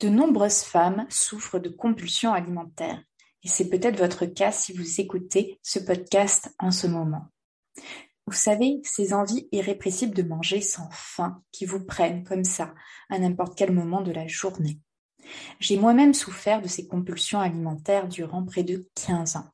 De nombreuses femmes souffrent de compulsions alimentaires et c'est peut-être votre cas si vous écoutez ce podcast en ce moment. Vous savez, ces envies irrépressibles de manger sans faim qui vous prennent comme ça à n'importe quel moment de la journée. J'ai moi-même souffert de ces compulsions alimentaires durant près de 15 ans.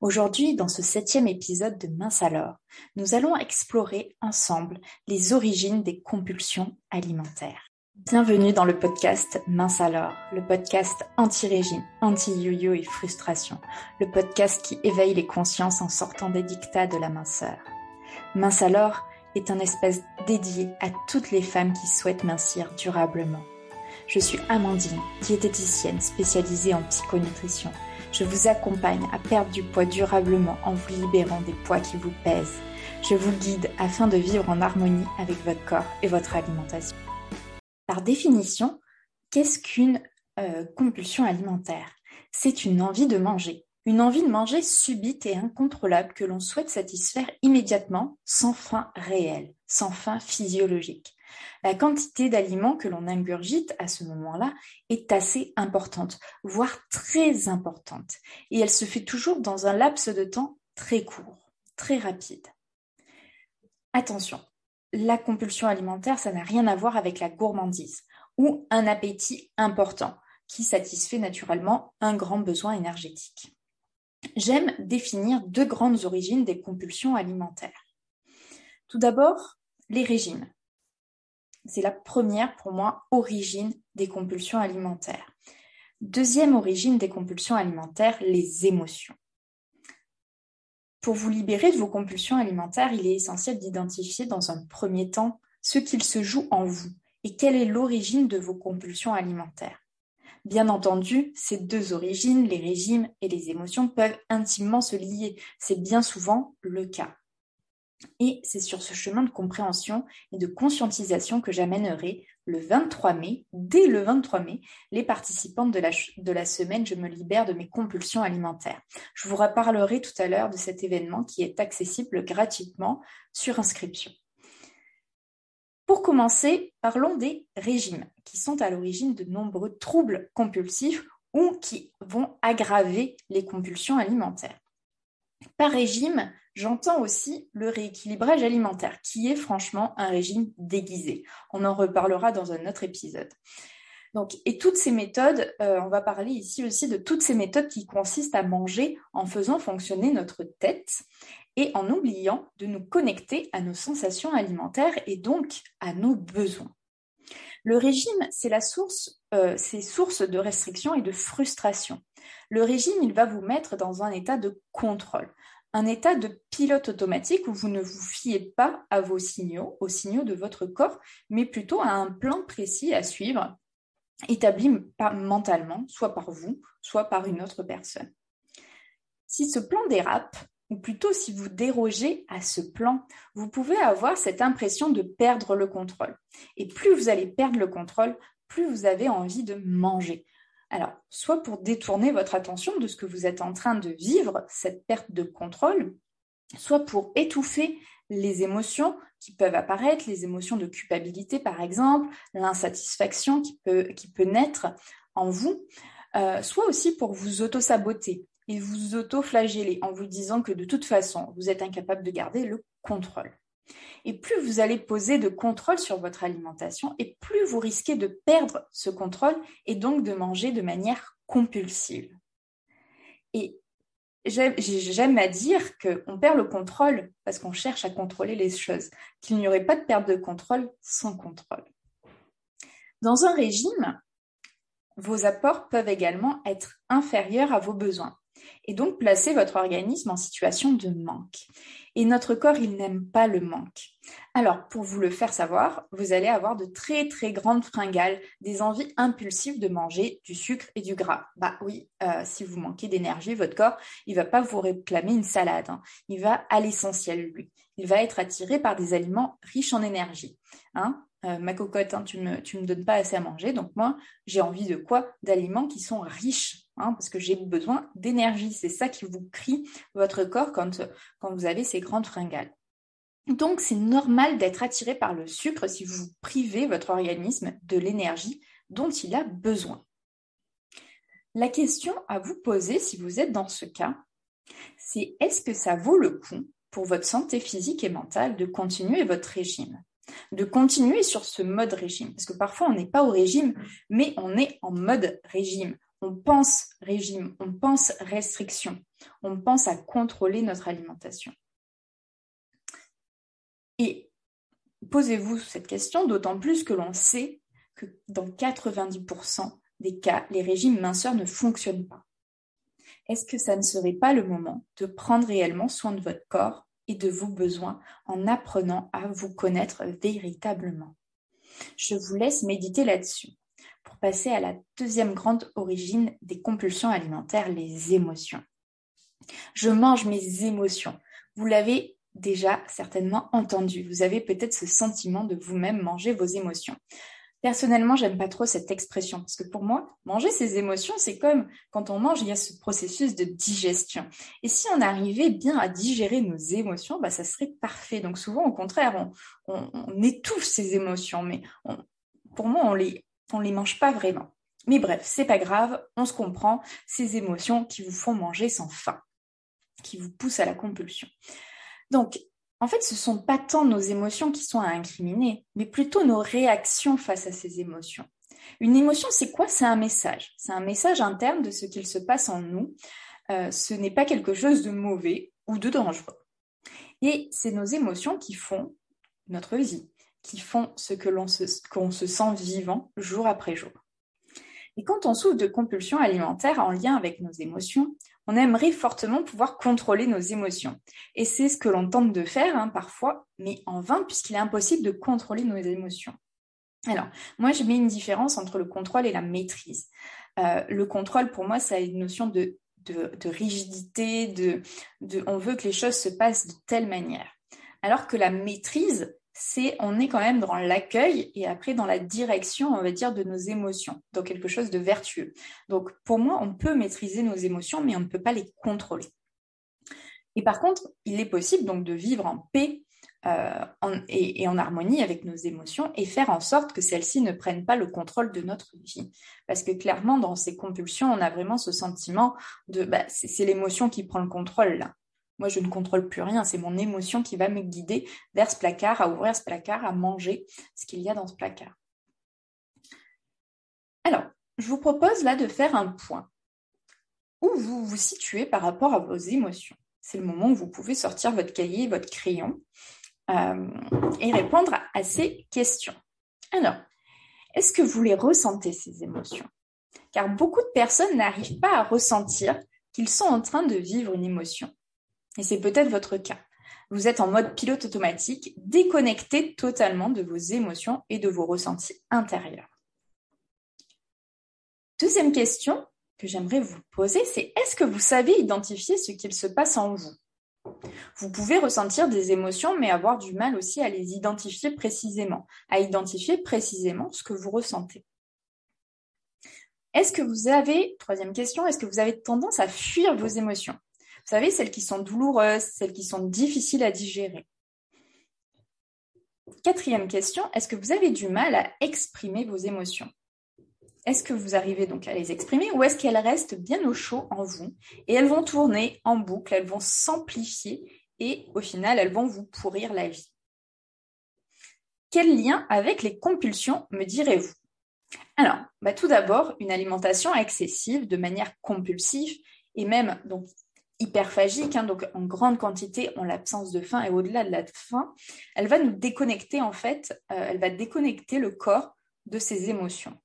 Aujourd'hui, dans ce septième épisode de Mince alors, nous allons explorer ensemble les origines des compulsions alimentaires. Bienvenue dans le podcast Mince alors, le podcast anti-régime, anti-yo-yo et frustration, le podcast qui éveille les consciences en sortant des dictats de la minceur. Mince alors est un espace dédié à toutes les femmes qui souhaitent mincir durablement. Je suis Amandine, diététicienne spécialisée en psychonutrition. Je vous accompagne à perdre du poids durablement en vous libérant des poids qui vous pèsent. Je vous guide afin de vivre en harmonie avec votre corps et votre alimentation. Par définition, qu'est-ce qu'une euh, compulsion alimentaire? C'est une envie de manger. Une envie de manger subite et incontrôlable que l'on souhaite satisfaire immédiatement, sans fin réelle, sans fin physiologique. La quantité d'aliments que l'on ingurgite à ce moment-là est assez importante, voire très importante, et elle se fait toujours dans un laps de temps très court, très rapide. Attention, la compulsion alimentaire, ça n'a rien à voir avec la gourmandise ou un appétit important qui satisfait naturellement un grand besoin énergétique. J'aime définir deux grandes origines des compulsions alimentaires. Tout d'abord, les régimes. C'est la première pour moi origine des compulsions alimentaires. Deuxième origine des compulsions alimentaires, les émotions. Pour vous libérer de vos compulsions alimentaires, il est essentiel d'identifier dans un premier temps ce qu'il se joue en vous et quelle est l'origine de vos compulsions alimentaires. Bien entendu, ces deux origines, les régimes et les émotions, peuvent intimement se lier. C'est bien souvent le cas. Et c'est sur ce chemin de compréhension et de conscientisation que j'amènerai le 23 mai, dès le 23 mai, les participantes de la, de la semaine Je me libère de mes compulsions alimentaires. Je vous reparlerai tout à l'heure de cet événement qui est accessible gratuitement sur inscription. Pour commencer, parlons des régimes qui sont à l'origine de nombreux troubles compulsifs ou qui vont aggraver les compulsions alimentaires. Par régime, J'entends aussi le rééquilibrage alimentaire, qui est franchement un régime déguisé. On en reparlera dans un autre épisode. Donc, et toutes ces méthodes, euh, on va parler ici aussi de toutes ces méthodes qui consistent à manger en faisant fonctionner notre tête et en oubliant de nous connecter à nos sensations alimentaires et donc à nos besoins. Le régime, c'est la source, euh, c'est source de restriction et de frustration. Le régime, il va vous mettre dans un état de contrôle un état de pilote automatique où vous ne vous fiez pas à vos signaux, aux signaux de votre corps, mais plutôt à un plan précis à suivre, établi mentalement, soit par vous, soit par une autre personne. Si ce plan dérape, ou plutôt si vous dérogez à ce plan, vous pouvez avoir cette impression de perdre le contrôle. Et plus vous allez perdre le contrôle, plus vous avez envie de manger. Alors, soit pour détourner votre attention de ce que vous êtes en train de vivre, cette perte de contrôle, soit pour étouffer les émotions qui peuvent apparaître, les émotions de culpabilité par exemple, l'insatisfaction qui peut, naître en vous, euh, soit aussi pour vous auto-saboter et vous auto-flageller en vous disant que de toute façon, vous êtes incapable de garder le contrôle. Et plus vous allez poser de contrôle sur votre alimentation, et plus vous risquez de perdre ce contrôle et donc de manger de manière compulsive. Et j'aime à dire qu'on perd le contrôle parce qu'on cherche à contrôler les choses, qu'il n'y aurait pas de perte de contrôle sans contrôle. Dans un régime, vos apports peuvent également être inférieurs à vos besoins et donc placer votre organisme en situation de manque. Et notre corps, il n'aime pas le manque. Alors, pour vous le faire savoir, vous allez avoir de très très grandes fringales, des envies impulsives de manger du sucre et du gras. Bah oui, euh, si vous manquez d'énergie, votre corps, il va pas vous réclamer une salade. Hein. Il va à l'essentiel, lui. Il va être attiré par des aliments riches en énergie. Hein. Euh, ma cocotte, hein, tu ne me, donnes pas assez à manger, donc moi, j'ai envie de quoi? D'aliments qui sont riches Hein, parce que j'ai besoin d'énergie. C'est ça qui vous crie votre corps quand, quand vous avez ces grandes fringales. Donc, c'est normal d'être attiré par le sucre si vous privez votre organisme de l'énergie dont il a besoin. La question à vous poser si vous êtes dans ce cas, c'est est-ce que ça vaut le coup pour votre santé physique et mentale de continuer votre régime de continuer sur ce mode régime? Parce que parfois, on n'est pas au régime, mais on est en mode régime. On pense régime, on pense restriction, on pense à contrôler notre alimentation. Et posez-vous cette question, d'autant plus que l'on sait que dans 90% des cas, les régimes minceurs ne fonctionnent pas. Est-ce que ça ne serait pas le moment de prendre réellement soin de votre corps et de vos besoins en apprenant à vous connaître véritablement? Je vous laisse méditer là-dessus pour passer à la deuxième grande origine des compulsions alimentaires, les émotions. Je mange mes émotions. Vous l'avez déjà certainement entendu. Vous avez peut-être ce sentiment de vous-même manger vos émotions. Personnellement, j'aime pas trop cette expression parce que pour moi, manger ses émotions, c'est comme quand on mange, il y a ce processus de digestion. Et si on arrivait bien à digérer nos émotions, bah, ça serait parfait. Donc souvent, au contraire, on, étouffe ces émotions, mais pour moi, on les, on les mange pas vraiment. Mais bref, c'est pas grave, on se comprend, ces émotions qui vous font manger sans faim, qui vous poussent à la compulsion. Donc, en fait, ce ne sont pas tant nos émotions qui sont à incriminer, mais plutôt nos réactions face à ces émotions. Une émotion, c'est quoi? C'est un message. C'est un message interne de ce qu'il se passe en nous. Euh, ce n'est pas quelque chose de mauvais ou de dangereux. Et c'est nos émotions qui font notre vie, qui font ce que l'on se, qu'on se sent vivant jour après jour. Et quand on souffre de compulsions alimentaires en lien avec nos émotions, on aimerait fortement pouvoir contrôler nos émotions. Et c'est ce que l'on tente de faire hein, parfois, mais en vain, puisqu'il est impossible de contrôler nos émotions. Alors, moi, je mets une différence entre le contrôle et la maîtrise. Euh, le contrôle, pour moi, ça a une notion de, rigidité, de, on veut que les choses se passent de telle manière. Alors que la maîtrise, c'est on est quand même dans l'accueil et après dans la direction, on va dire, de nos émotions, dans quelque chose de vertueux. Donc pour moi, on peut maîtriser nos émotions, mais on ne peut pas les contrôler. Et par contre, il est possible donc de vivre en paix euh, et, en harmonie avec nos émotions et faire en sorte que celles-ci ne prennent pas le contrôle de notre vie. Parce que clairement, dans ces compulsions, on a vraiment ce sentiment de bah, c'est l'émotion qui prend le contrôle là. Moi, je ne contrôle plus rien. C'est mon émotion qui va me guider vers ce placard, à ouvrir ce placard, à manger ce qu'il y a dans ce placard. Alors, je vous propose là de faire un point. Où vous vous situez par rapport à vos émotions? C'est le moment où vous pouvez sortir votre cahier, votre crayon euh, et répondre à ces questions. Alors, est-ce que vous les ressentez, ces émotions? Car beaucoup de personnes n'arrivent pas à ressentir qu'ils sont en train de vivre une émotion. Et c'est peut-être votre cas. Vous êtes en mode pilote automatique, déconnecté totalement de vos émotions et de vos ressentis intérieurs. Deuxième question que j'aimerais vous poser, c'est est-ce que vous savez identifier ce qu'il se passe en vous? Vous pouvez ressentir des émotions, mais avoir du mal aussi à les identifier précisément, à identifier précisément ce que vous ressentez. Est-ce que vous avez, troisième question, est-ce que vous avez tendance à fuir vos émotions? Savez, celles qui sont douloureuses, celles qui sont difficiles à digérer. Quatrième question, est-ce que vous avez du mal à exprimer vos émotions? Est-ce que vous arrivez donc à les exprimer ou est-ce qu'elles restent bien au chaud en vous et elles vont tourner en boucle, elles vont s'amplifier et au final, elles vont vous pourrir la vie? Quel lien avec les compulsions me direz-vous? Alors, bah, tout d'abord, une alimentation excessive de manière compulsive et même donc hyperphagique, hein, donc en grande quantité, en l'absence de faim et au-delà de la faim, elle va nous déconnecter en fait, euh, elle va déconnecter le corps de ses émotions.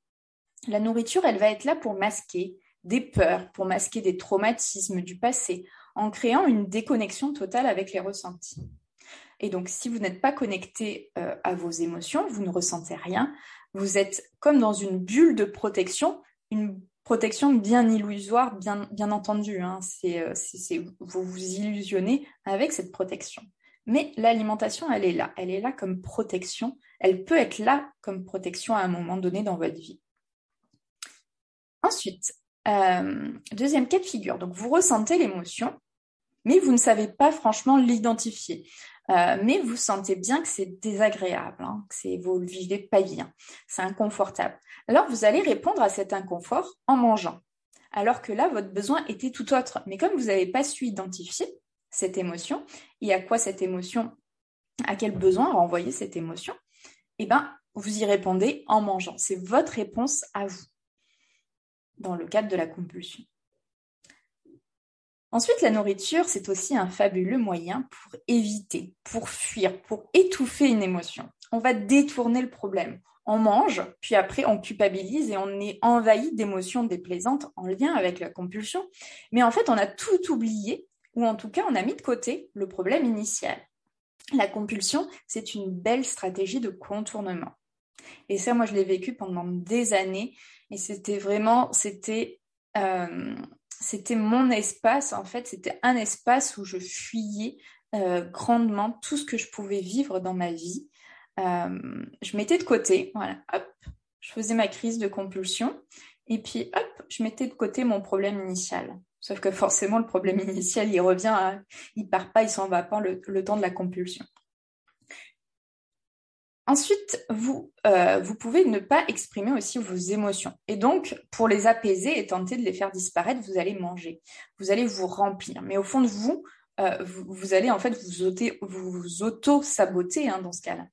La nourriture, elle va être là pour masquer des peurs, pour masquer des traumatismes du passé, en créant une déconnexion totale avec les ressentis. Et donc, si vous n'êtes pas connecté euh, à vos émotions, vous ne ressentez rien, vous êtes comme dans une bulle de protection, une protection bien illusoire, bien, entendu. Hein. Euh, c'est, vous vous illusionnez avec cette protection. Mais l'alimentation, elle est là. Elle est là comme protection. Elle peut être là comme protection à un moment donné dans votre vie. Ensuite, euh, deuxième cas de figure. Donc, vous ressentez l'émotion, mais vous ne savez pas franchement l'identifier. Euh, mais vous sentez bien que c'est désagréable, hein, que vous le vivez pas bien, c'est inconfortable. Alors vous allez répondre à cet inconfort en mangeant. Alors que là, votre besoin était tout autre. Mais comme vous n'avez pas su identifier cette émotion et à quoi cette émotion, à quel besoin renvoyer cette émotion, eh ben, vous y répondez en mangeant. C'est votre réponse à vous dans le cadre de la compulsion. Ensuite, la nourriture, c'est aussi un fabuleux moyen pour éviter, pour fuir, pour étouffer une émotion. On va détourner le problème. On mange, puis après on culpabilise et on est envahi d'émotions déplaisantes en lien avec la compulsion. Mais en fait, on a tout oublié, ou en tout cas, on a mis de côté le problème initial. La compulsion, c'est une belle stratégie de contournement. Et ça, moi, je l'ai vécu pendant des années. Et c'était vraiment, euh, c'était mon espace. En fait, c'était un espace où je fuyais euh, grandement tout ce que je pouvais vivre dans ma vie. Euh, je mettais de côté, voilà, hop, je faisais ma crise de compulsion. Et puis, hop, je mettais de côté mon problème initial. Sauf que forcément, le problème initial, il revient, à, il part pas, il s'en va pas le temps de la compulsion. Ensuite, vous, euh, vous pouvez ne pas exprimer aussi vos émotions. Et donc, pour les apaiser et tenter de les faire disparaître, vous allez manger. Vous allez vous remplir. Mais au fond de vous, euh, vous, allez en fait vous, auto-saboter hein, dans ce cas-là.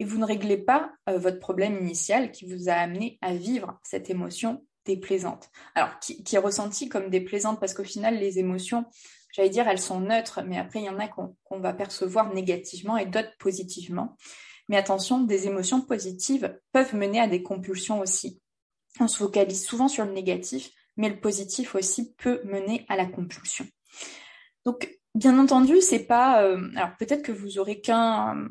Et vous ne réglez pas euh, votre problème initial qui vous a amené à vivre cette émotion déplaisante. Alors, qui, est ressentie comme déplaisante parce qu'au final, les émotions, j'allais dire, elles sont neutres, mais après, il y en a qu'on va percevoir négativement et d'autres positivement. Mais attention, des émotions positives peuvent mener à des compulsions aussi. On se focalise souvent sur le négatif, mais le positif aussi peut mener à la compulsion. Donc, bien entendu, c'est pas. Euh, alors peut-être que vous aurez qu'un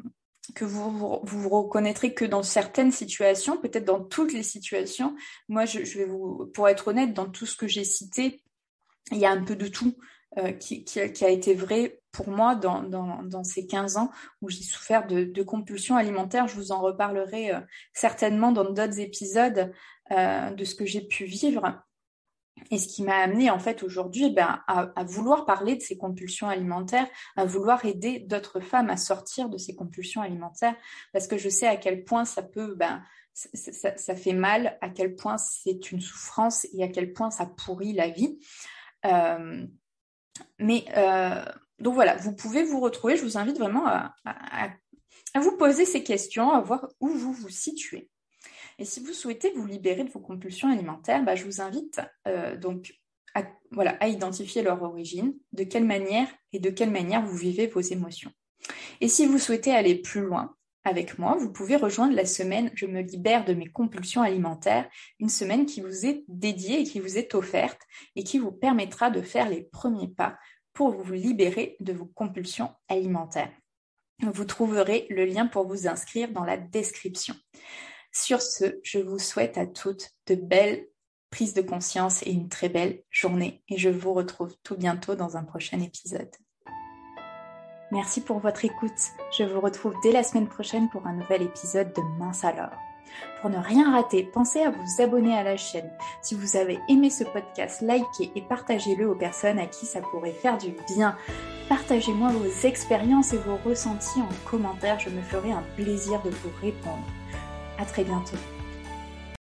que vous, vous reconnaîtrez que dans certaines situations, peut-être dans toutes les situations. Moi, je, vais vous, pour être honnête, dans tout ce que j'ai cité, il y a un peu de tout. Euh, qui, a, été vrai pour moi dans, ces 15 ans où j'ai souffert de, compulsions alimentaires. Je vous en reparlerai euh, certainement dans d'autres épisodes euh, de ce que j'ai pu vivre. Et ce qui m'a amené en fait aujourd'hui ben, à, vouloir parler de ces compulsions alimentaires, à vouloir aider d'autres femmes à sortir de ces compulsions alimentaires, parce que je sais à quel point ça peut, ben, ça, fait mal, à quel point c'est une souffrance et à quel point ça pourrit la vie. Mais euh, donc voilà, vous pouvez vous retrouver. Je vous invite vraiment à, vous poser ces questions, à voir où vous vous situez. Et si vous souhaitez vous libérer de vos compulsions alimentaires, bah, je vous invite euh, donc à, identifier leur origine, de quelle manière et de quelle manière vous vivez vos émotions. Et si vous souhaitez aller plus loin, avec moi, vous pouvez rejoindre la semaine Je me libère de mes compulsions alimentaires, une semaine qui vous est dédiée et qui vous est offerte et qui vous permettra de faire les premiers pas pour vous libérer de vos compulsions alimentaires. Vous trouverez le lien pour vous inscrire dans la description. Sur ce, je vous souhaite à toutes de belles prises de conscience et une très belle journée et je vous retrouve tout bientôt dans un prochain épisode. Merci pour votre écoute. Je vous retrouve dès la semaine prochaine pour un nouvel épisode de Mince alors. Pour ne rien rater, pensez à vous abonner à la chaîne. Si vous avez aimé ce podcast, likez et partagez-le aux personnes à qui ça pourrait faire du bien. Partagez-moi vos expériences et vos ressentis en commentaire, je me ferai un plaisir de vous répondre. À très bientôt.